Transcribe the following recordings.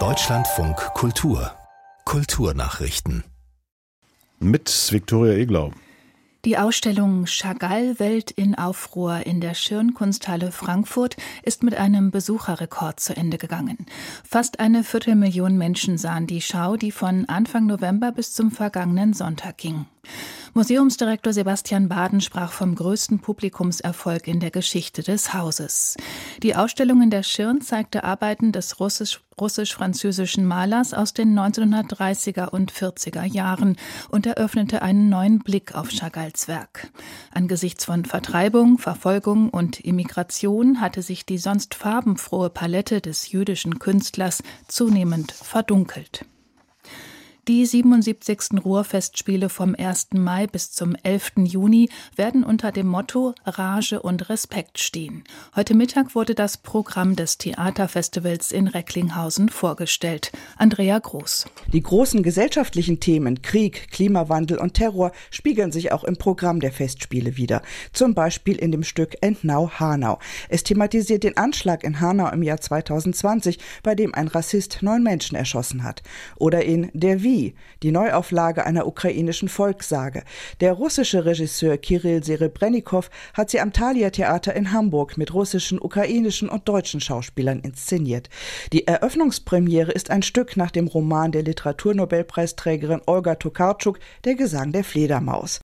Deutschlandfunk Kultur Kulturnachrichten mit Viktoria Eglau. Die Ausstellung Chagall Welt in Aufruhr in der Schirnkunsthalle Frankfurt ist mit einem Besucherrekord zu Ende gegangen. Fast eine Viertelmillion Menschen sahen die Schau, die von Anfang November bis zum vergangenen Sonntag ging. Museumsdirektor Sebastian Baden sprach vom größten Publikumserfolg in der Geschichte des Hauses. Die Ausstellung in der Schirn zeigte Arbeiten des russisch-französischen Malers aus den 1930er und 40er Jahren und eröffnete einen neuen Blick auf Chagalls Werk. Angesichts von Vertreibung, Verfolgung und Immigration hatte sich die sonst farbenfrohe Palette des jüdischen Künstlers zunehmend verdunkelt. Die 77. Ruhrfestspiele vom 1. Mai bis zum 11. Juni werden unter dem Motto Rage und Respekt stehen. Heute Mittag wurde das Programm des Theaterfestivals in Recklinghausen vorgestellt. Andrea Groß. Die großen gesellschaftlichen Themen Krieg, Klimawandel und Terror spiegeln sich auch im Programm der Festspiele wieder. Zum Beispiel in dem Stück Entnau Hanau. Es thematisiert den Anschlag in Hanau im Jahr 2020, bei dem ein Rassist neun Menschen erschossen hat. Oder in Der Wie Kri, die Neuauflage einer ukrainischen Volkssage. Der russische Regisseur Kirill Serebrennikov hat sie am Thalia Theater in Hamburg mit russischen, ukrainischen und deutschen Schauspielern inszeniert. Die Eröffnungspremiere ist ein Stück nach dem Roman der Literaturnobelpreisträgerin Olga Tokarczuk, Der Gesang der Fledermaus.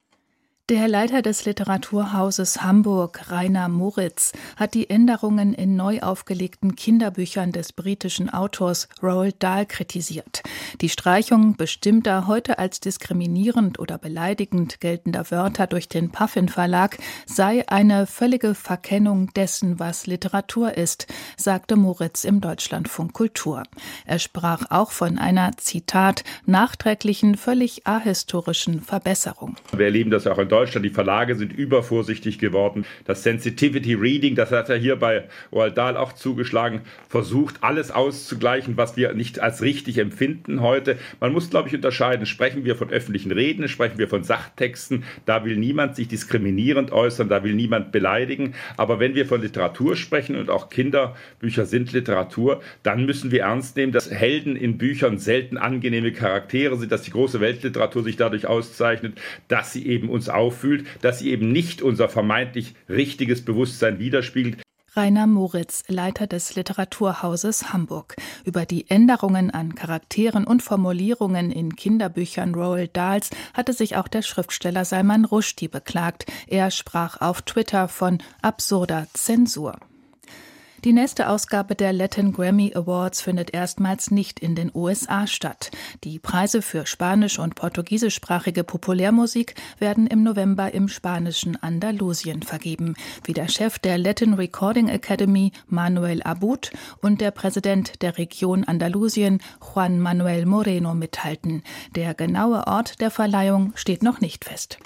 Der Leiter des Literaturhauses Hamburg, Rainer Moritz, hat die Änderungen in neu aufgelegten Kinderbüchern des britischen Autors Roald Dahl kritisiert. Die Streichung bestimmter heute als diskriminierend oder beleidigend geltender Wörter durch den Puffin Verlag sei eine völlige Verkennung dessen, was Literatur ist, sagte Moritz im Deutschlandfunk Kultur. Er sprach auch von einer, Zitat, nachträglichen, völlig ahistorischen Verbesserung. Wir erleben das auch in Deutschland. Die Verlage sind übervorsichtig geworden. Das Sensitivity Reading, das hat er hier bei Roald Dahl auch zugeschlagen, versucht alles auszugleichen, was wir nicht als richtig empfinden heute. Man muss, glaube ich, unterscheiden. Sprechen wir von öffentlichen Reden, sprechen wir von Sachtexten. Da will niemand sich diskriminierend äußern, da will niemand beleidigen. Aber wenn wir von Literatur sprechen und auch Kinderbücher sind Literatur, dann müssen wir ernst nehmen, dass Helden in Büchern selten angenehme Charaktere sind, dass die große Weltliteratur sich dadurch auszeichnet, dass sie eben uns auf auffühlt, dass sie eben nicht unser vermeintlich richtiges Bewusstsein widerspiegelt. Rainer Moritz, Leiter des Literaturhauses Hamburg, über die Änderungen an Charakteren und Formulierungen in Kinderbüchern Roald Dahls hatte sich auch der Schriftsteller Salman Rushdie beklagt. Er sprach auf Twitter von absurder Zensur. Die nächste Ausgabe der Latin Grammy Awards findet erstmals nicht in den USA statt. Die Preise für spanisch- und portugiesischsprachige Populärmusik werden im November im spanischen Andalusien vergeben, wie der Chef der Latin Recording Academy Manuel Abud und der Präsident der Region Andalusien Juan Manuel Moreno mithalten. Der genaue Ort der Verleihung steht noch nicht fest.